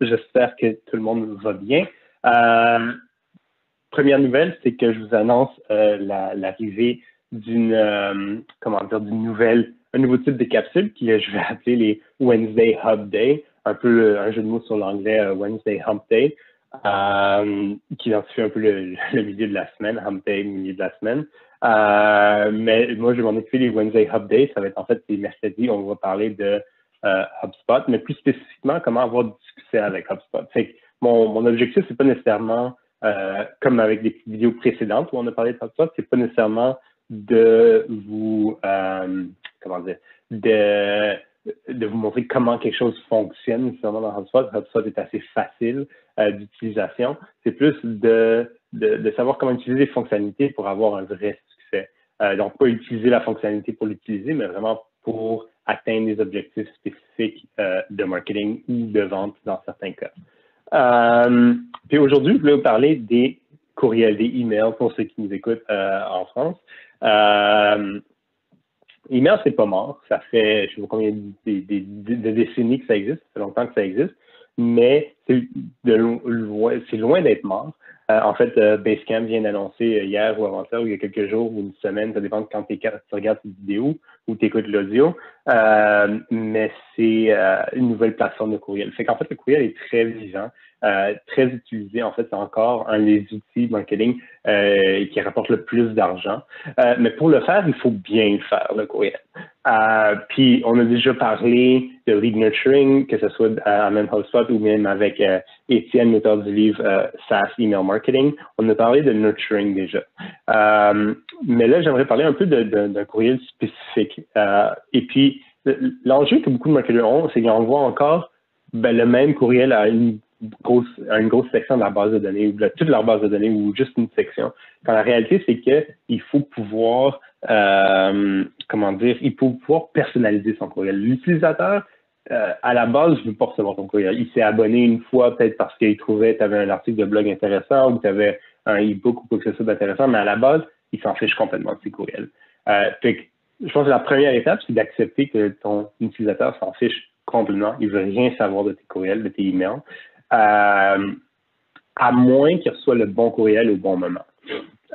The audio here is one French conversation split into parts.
J'espère que tout le monde va bien. Euh, première nouvelle, c'est que je vous annonce euh, l'arrivée d'une euh, comment dire d'une nouvelle, un nouveau type de capsule qui je vais appeler les Wednesday Hub Day, un peu un jeu de mots sur l'anglais Wednesday Hump Day, qui identifie un peu le, milieu de la semaine, Hump Day, milieu de la semaine. mais moi, je m'en occuper les Wednesday Hub Day. Ça va être en fait les mercredis. On va parler de euh, HubSpot, mais plus spécifiquement, comment avoir du succès avec HubSpot. mon, mon objectif, c'est pas nécessairement, euh, comme avec les vidéos précédentes où on a parlé de HubSpot, c'est pas nécessairement de vous, euh, comment dire, de, de vous montrer comment quelque chose fonctionne dans HubSpot. HubSpot est assez facile d'utilisation. C'est plus de, de, de, savoir comment utiliser les fonctionnalités pour avoir un vrai succès. donc, pas utiliser la fonctionnalité pour l'utiliser, mais vraiment pour atteindre des objectifs spécifiques euh, de marketing ou de vente dans certains cas. Euh, puis aujourd'hui, je voulais vous parler des courriels, des emails pour ceux qui nous écoutent euh, en France. Euh, c'est pas mort. Ça fait, je sais pas combien de, décennies que ça existe, ça fait longtemps que ça existe, mais c'est loin, d'être mort. Euh, en fait, euh, Basecamp vient d'annoncer euh, hier ou avant-hier, ou il y a quelques jours ou une semaine, ça dépend de quand tu regardes cette vidéo ou tu écoutes l'audio, mais c'est une nouvelle plateforme de courriel. Fait qu'en fait, le courriel est très vivant. Euh, très utilisé. En fait, c'est encore un des outils marketing euh, qui rapporte le plus d'argent. Euh, mais pour le faire, il faut bien le faire, le courriel. puis, on a déjà parlé de lead nurturing, que ce soit à HubSpot ou même avec Étienne, l'auteur du livre SaaS Email Marketing. On a parlé de nurturing déjà. mais là, j'aimerais parler un peu d'un courriel spécifique. et puis, l'enjeu que beaucoup de marketeurs ont, c'est qu'ils envoient encore ben, le même courriel à une grosse, une grosse section de la base de données ou de toute leur base de données ou juste une section. Quand la réalité, c'est qu'il faut pouvoir, euh, comment dire, il faut pouvoir personnaliser son courriel. L'utilisateur, euh, à la base, ne veut pas recevoir ton courriel. Il s'est abonné une fois peut-être parce qu'il trouvait que tu avais un article de blog intéressant ou que tu avais un e-book ou quoi que ce soit d'intéressant, mais à la base, il s'en fiche complètement de ses courriels. Euh, je pense que la première étape, c'est d'accepter que ton utilisateur s'en fiche complètement. Il veut rien savoir de tes courriels, de tes emails. Euh, à moins qu'il reçoit le bon courriel au bon moment.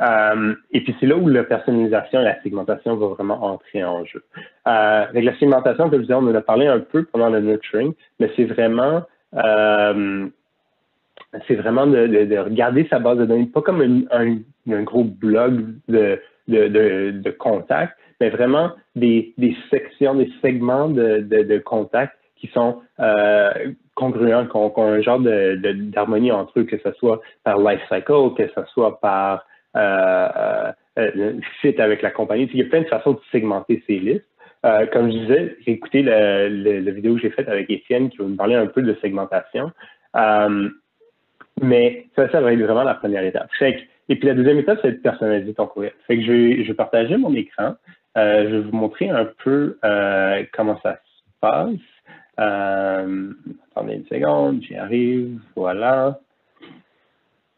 Euh, et puis c'est là où la personnalisation et la segmentation vont vraiment entrer en jeu. Euh, avec la segmentation, comme je disais, on en a parlé un peu pendant le nurturing, mais c'est vraiment c'est vraiment de, regarder sa base de données, pas comme un, gros blog de, de, de, contacts, mais vraiment des, sections, des segments de, de, contacts qui sont congruents, qui ont, un genre d'harmonie de, entre eux, que ce soit par life cycle, que ce soit par euh, euh, fit avec la compagnie. Il y a plein de façons de segmenter ces listes. Euh, comme je disais, écouté la, vidéo que j'ai faite avec Étienne qui va me parler un peu de segmentation. Euh, mais ça, ça va être vraiment la première étape. et puis la deuxième étape, c'est de personnaliser ton courriel. Fait que je vais, partager mon écran. Euh, je vais vous montrer un peu comment ça se passe. attendez une seconde, j'y arrive. Voilà.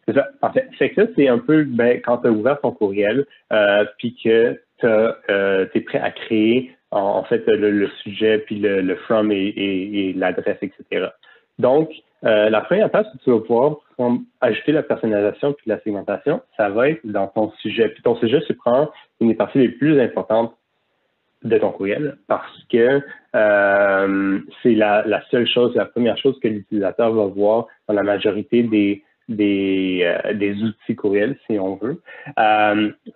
C'est ça. Parfait. Fait que ça, c'est un peu ben, quand tu as ouvert ton courriel, puis que tu es prêt à créer en, fait le, sujet, puis le, from et, l'adresse, etc. Donc, euh, la première c'est que tu vas pouvoir ajouter la personnalisation puis la segmentation. Ça va être dans ton sujet. Puis ton sujet, tu prends une des parties les plus importantes de ton courriel parce que euh, c'est la, seule chose, la première chose que l'utilisateur va voir dans la majorité des, des, euh, outils courriels, si on veut.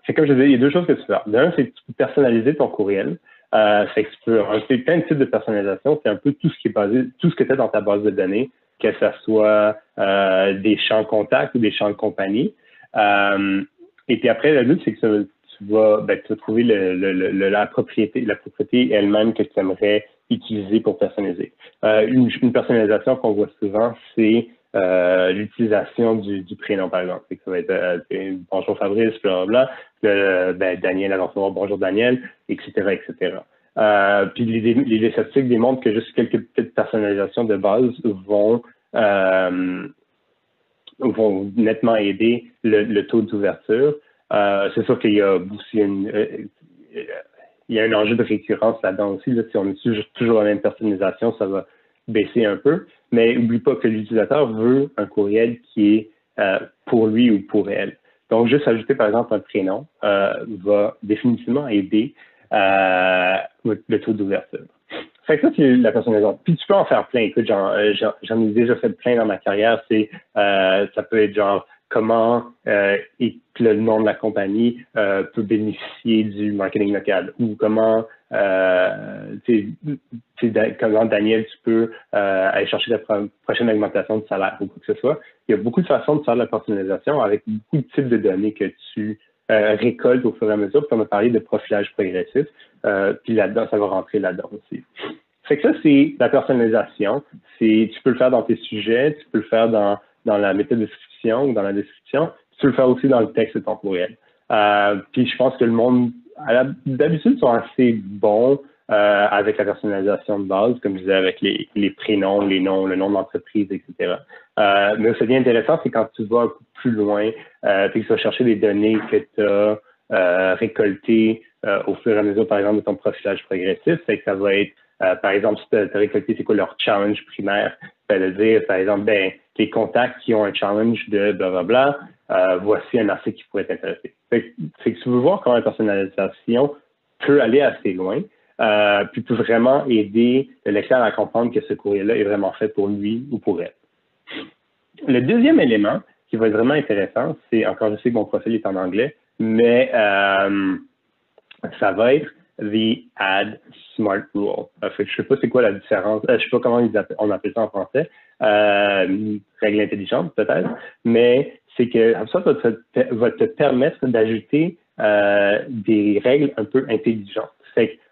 c'est comme je disais, il y a deux choses que tu peux faire. D'un, c'est que tu peux personnaliser ton courriel. Euh, que tu peux plein de types de personnalisation. C'est un peu tout ce qui est basé, tout ce que tu as dans ta base de données, que ce soit euh, des champs de contact ou des champs de compagnie. Euh, et puis après, le but, c'est que tu vas, ben, tu vas trouver la propriété, la propriété elle-même que tu aimerais utiliser pour personnaliser. Euh, une, personnalisation qu'on voit souvent, c'est euh, l'utilisation du, prénom, par exemple. Ça va être euh, bonjour Fabrice, blablabla, euh, ben, Daniel, alors bonjour Daniel, etc., etc. Euh, puis les, les, statistiques démontrent que juste quelques petites personnalisations de base vont vont nettement aider le, le taux d'ouverture. c'est sûr qu'il y a aussi une, il y a un enjeu de récurrence là-dedans aussi. Si on utilise toujours la même personnalisation, ça va baisser un peu. Mais n'oublie pas que l'utilisateur veut un courriel qui est euh, pour lui ou pour elle. Donc, juste ajouter, par exemple, un prénom euh, va définitivement aider euh, le taux d'ouverture. Fait que ça, c'est la personnalisation. Puis tu peux en faire plein. Écoute, j'en ai déjà fait plein dans ma carrière. C'est ça peut être genre comment euh, le nom de la compagnie euh, peut bénéficier du marketing local ou comment, euh, comment Daniel, tu peux euh, aller chercher la prochaine augmentation de salaire ou quoi que ce soit. Il y a beaucoup de façons de faire de la personnalisation avec beaucoup de types de données que tu euh, récoltes au fur et à mesure. Puis on a parlé de profilage progressif. puis là-dedans, ça va rentrer là-dedans aussi. Fait que ça, c'est la personnalisation. C'est, tu peux le faire dans tes sujets, tu peux le faire dans dans la méthode de description ou dans la description, tu peux le faire aussi dans le texte de ton courriel. Euh, puis je pense que le monde, d'habitude, sont assez bons euh, avec la personnalisation de base, comme je disais, avec les, prénoms, les noms, le nom d'entreprise, etc. Euh, mais ce qui est intéressant, c'est quand tu vas un peu plus loin, euh, puis que tu vas chercher des données que tu as euh, récoltées euh, au fur et à mesure, par exemple, de ton profilage progressif, c'est que ça va être euh, par exemple, si tu as, récolté c'est quoi leur challenge primaire, ça veut dire, par exemple, ben, les contacts qui ont un challenge de blablabla, euh, voici un article qui pourrait t'intéresser. C'est que tu veux voir comment la personnalisation peut aller assez loin, euh, puis peut vraiment aider le lecteur à comprendre que ce courrier-là est vraiment fait pour lui ou pour elle. Le deuxième élément qui va être vraiment intéressant, c'est, encore je sais que mon profil est en anglais, mais euh, ça va être the Add Smart Rule. Euh, je ne sais pas c'est quoi la différence, je ne sais pas comment on appelle ça en français, règle intelligente peut-être, mais c'est que ça va te, va te permettre d'ajouter euh, des règles un peu intelligentes.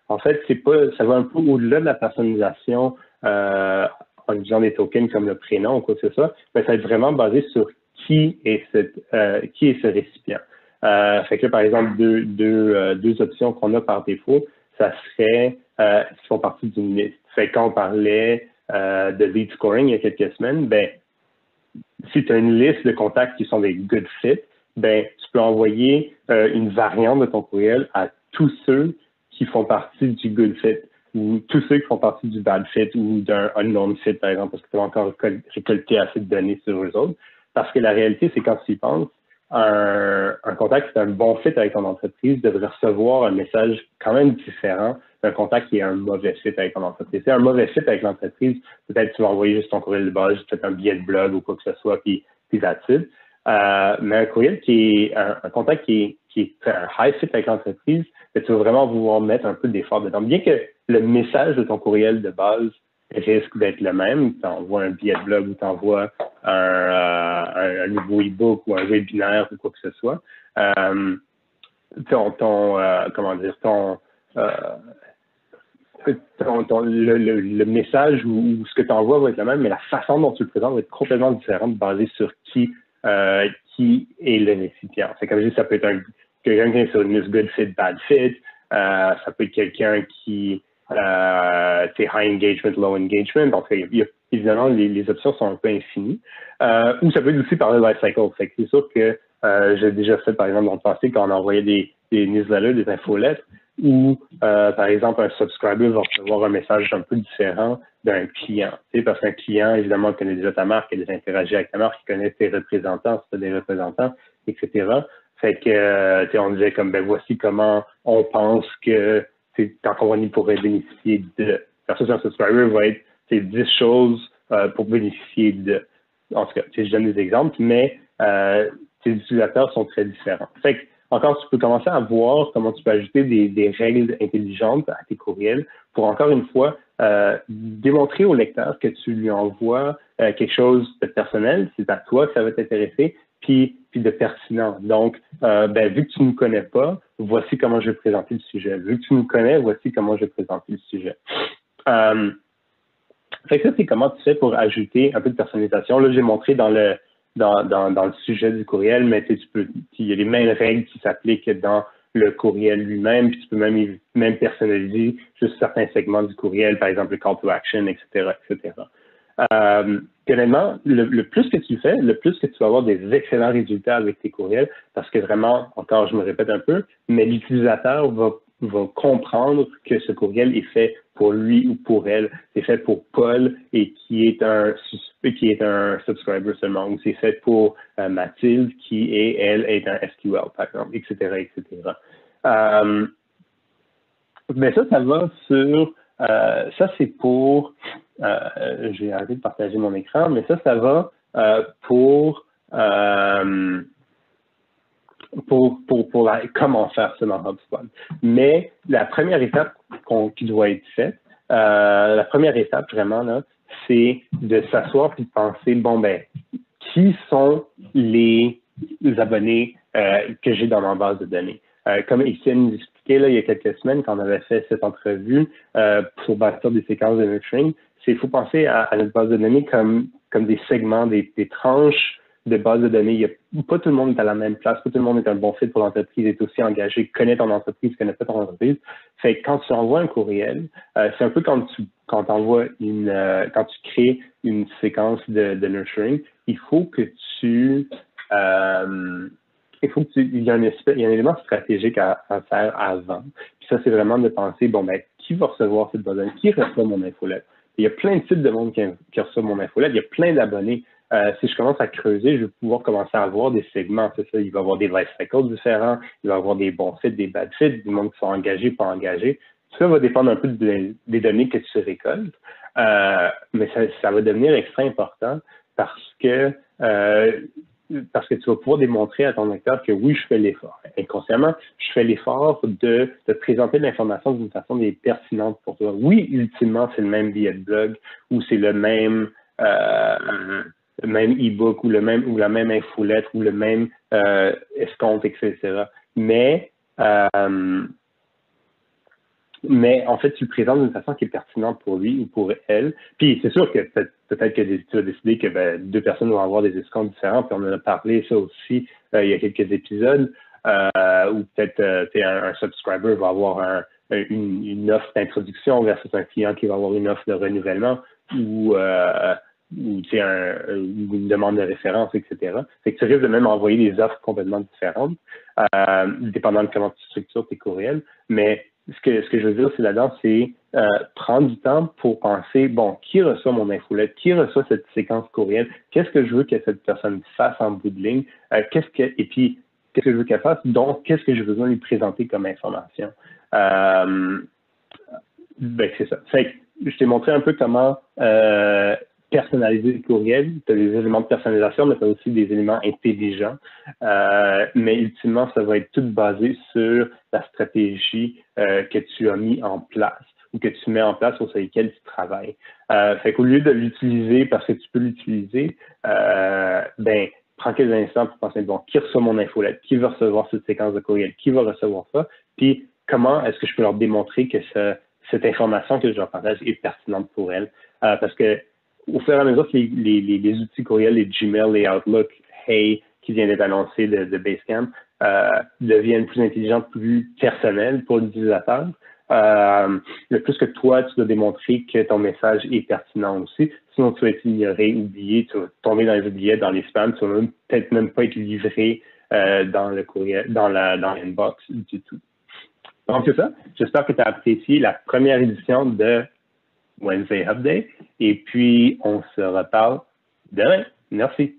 en fait, c'est pas, ça va un peu au-delà de la personnalisation euh, en utilisant des tokens comme le prénom ou quoi que ce soit, mais ça va être vraiment basé sur qui est, cette, euh, qui est ce récipient. Euh, fait que par exemple, deux, deux, euh, deux options qu'on a par défaut, ça serait euh, qui font partie d'une liste. Fait quand on parlait de lead scoring il y a quelques semaines, ben, si tu as une liste de contacts qui sont des good fits, ben, tu peux envoyer euh, une variante de ton courriel à tous ceux qui font partie du good fit ou tous ceux qui font partie du bad fit ou d'un unknown fit, par exemple, parce que tu as encore récolté assez de données sur eux autres. Parce que la réalité, c'est quand tu y penses, un contact qui est un bon fit avec ton entreprise devrait recevoir un message quand même différent d'un contact qui est un mauvais fit avec ton entreprise. C'est un mauvais fit avec l'entreprise, peut-être tu vas envoyer juste ton courriel de base, peut-être un billet de blog ou quoi que ce soit, puis, puis euh, mais un courriel qui est un, contact qui est, qui est un high fit avec l'entreprise, tu vas vraiment vouloir mettre un peu d'effort dedans. Bien que le message de ton courriel de base risque d'être le même. Tu envoies un billet de blog ou tu envoies un, nouveau e-book ou un webinaire ou quoi que ce soit. ton, ton comment dire, ton, le, message ou, ce que tu envoies va être le même, mais la façon dont tu le présentes va être complètement différente basée sur qui, euh, qui est le récipient. C'est comme je dis, ça peut être quelqu'un qui est sur une good fit, bad fit. Euh, ça peut être quelqu'un qui euh, high engagement, low engagement. Donc, évidemment, les, options sont un peu infinies. Euh, ou ça peut être aussi par le life cycle. c'est sûr que j'ai déjà fait, par exemple, dans le passé, quand on envoyait des, des newsletters, des infolettes, où, euh, par exemple, un subscriber va recevoir un message un peu différent d'un client. Parce qu'un client, évidemment, connaît déjà ta marque, il a déjà interagi avec ta marque, il connaît tes représentants, si tu des représentants, etc. Fait que, euh, on disait comme, ben voici comment on pense que ta compagnie pourrait bénéficier de. Versus un subscriber va être, c'est 10 choses euh, pour bénéficier de. En tout cas, je donne des exemples, mais euh, tes utilisateurs sont très différents. Fait que, encore, tu peux commencer à voir comment tu peux ajouter des, règles intelligentes à tes courriels pour, encore une fois, euh, démontrer au lecteur que tu lui envoies euh, quelque chose de personnel, c'est à toi que ça va t'intéresser, puis, de pertinent. Donc, euh, ben, vu que tu ne nous connais pas, voici comment je vais présenter le sujet. Vu que tu nous connais, voici comment je vais présenter le sujet. fait que ça, c'est comment tu fais pour ajouter un peu de personnalisation. Là, j'ai montré dans le, dans, dans, dans, le sujet du courriel, mais tu peux, il y a les mêmes règles qui s'appliquent dans le courriel lui-même, puis tu peux même, même personnaliser juste certains segments du courriel, par exemple le call to action, etc., etc. Euh, le, plus que tu fais, le plus que tu vas avoir des excellents résultats avec tes courriels, parce que vraiment, encore, je me répète un peu, mais l'utilisateur va va comprendre que ce courriel est fait pour lui ou pour elle. C'est fait pour Paul et qui est un qui est un subscriber seulement, ou c'est fait pour euh, Mathilde qui est elle est un SQL par exemple, etc. etc. Euh, mais ça, ça va sur euh, ça c'est pour j'ai arrêté de partager mon écran, mais ça, ça va pour pour, pour, pour comment faire ça dans HubSpot. Mais la première étape qui doit être faite, euh, la première étape vraiment, c'est de s'asseoir et de penser, bon, ben, qui sont les, abonnés euh, que j'ai dans ma base de données? Euh, comme Étienne nous expliquait là, il y a quelques semaines, quand on avait fait cette entrevue pour bâtir des séquences de nurturing, c'est il faut penser à, notre base de données comme, comme des segments, des, des tranches de base de données. Il y a, pas tout le monde est à la même place, pas tout le monde est un bon fit pour l'entreprise, est aussi engagé, connaît ton entreprise, connaît pas ton entreprise. Quand tu envoies un courriel, euh, c'est un peu une euh, quand tu crées une séquence de, nurturing, il faut que tu euh, il faut que tu, il y a un, élément stratégique à, faire avant. Puis ça, c'est vraiment de penser, bon, ben, qui va recevoir cette base Qui reçoit mon infolette? Il y a plein de types de monde qui, qui reçoit mon infolette. Il y a plein d'abonnés. Euh, si je commence à creuser, je vais pouvoir commencer à avoir des segments. C'est ça, il va y avoir des life cycles différents, il va y avoir des bons fits, des bad fits, des monde qui sont engagés, pas engagés. Tout ça va dépendre un peu des données que tu récoltes, euh, mais ça, va devenir extra important parce que euh, parce que tu vas pouvoir démontrer à ton lecteur que oui, je fais l'effort. Inconsciemment, je fais l'effort de, de présenter l'information d'une façon qui est pertinente pour toi. Oui, ultimement, c'est le même billet de blog ou c'est le même euh, le même e-book ou le même ou la même infolettre ou le même euh, escompte, etc. Mais euh, mais en fait, tu le présentes d'une façon qui est pertinente pour lui ou pour elle. Puis c'est sûr que peut-être que tu as décidé que ben, deux personnes vont avoir des escomptes différents, puis on en a parlé ça aussi euh, il y a quelques épisodes, euh, où peut-être euh, un, un, subscriber va avoir un, une, une, offre d'introduction versus un client qui va avoir une offre de renouvellement ou ou un, une demande de référence, etc. Fait que tu risques de même envoyer des offres complètement différentes, euh, dépendant de comment tu structures tes courriels. Mais ce que, ce que je veux dire, c'est là-dedans, c'est euh, prendre du temps pour penser, bon, qui reçoit mon infolette, qui reçoit cette séquence courriel, qu'est-ce que je veux que cette personne fasse en bout de ligne, euh, qu'est-ce que, et puis, qu'est-ce que je veux qu'elle fasse, donc, qu'est-ce que j'ai besoin de lui présenter comme information? Ben, c'est ça. Fait que je t'ai montré un peu comment personnaliser le courriel. Tu as des éléments de personnalisation, mais tu as aussi des éléments intelligents. Euh, mais ultimement, ça va être tout basé sur la stratégie euh, que tu as mis en place ou que tu mets en place sur lesquels tu travailles. Euh, fait qu'au lieu de l'utiliser parce que tu peux l'utiliser, euh, ben, prends quelques instants pour penser, bon, qui reçoit mon infolette? Qui va recevoir cette séquence de courriel? Qui va recevoir ça? Puis, comment est-ce que je peux leur démontrer que cette information que je leur partage est pertinente pour elles? Parce que, au fur et à mesure que les, outils courriels, les Gmail, les Outlook, Hey, qui vient d'être annoncé de, de Basecamp, euh, deviennent plus intelligents, plus personnels pour l'utilisateur, euh, le plus que toi, tu dois démontrer que ton message est pertinent aussi. Sinon, tu vas être ignoré, oublié, tu vas tomber dans les oubliettes, dans les spams, tu vas peut-être même pas être livré euh, dans le courriel, dans la dans l'inbox du tout. Donc, c'est ça. J'espère que tu as apprécié la première édition de Wednesday Update. Et puis, on se reparle demain. Merci.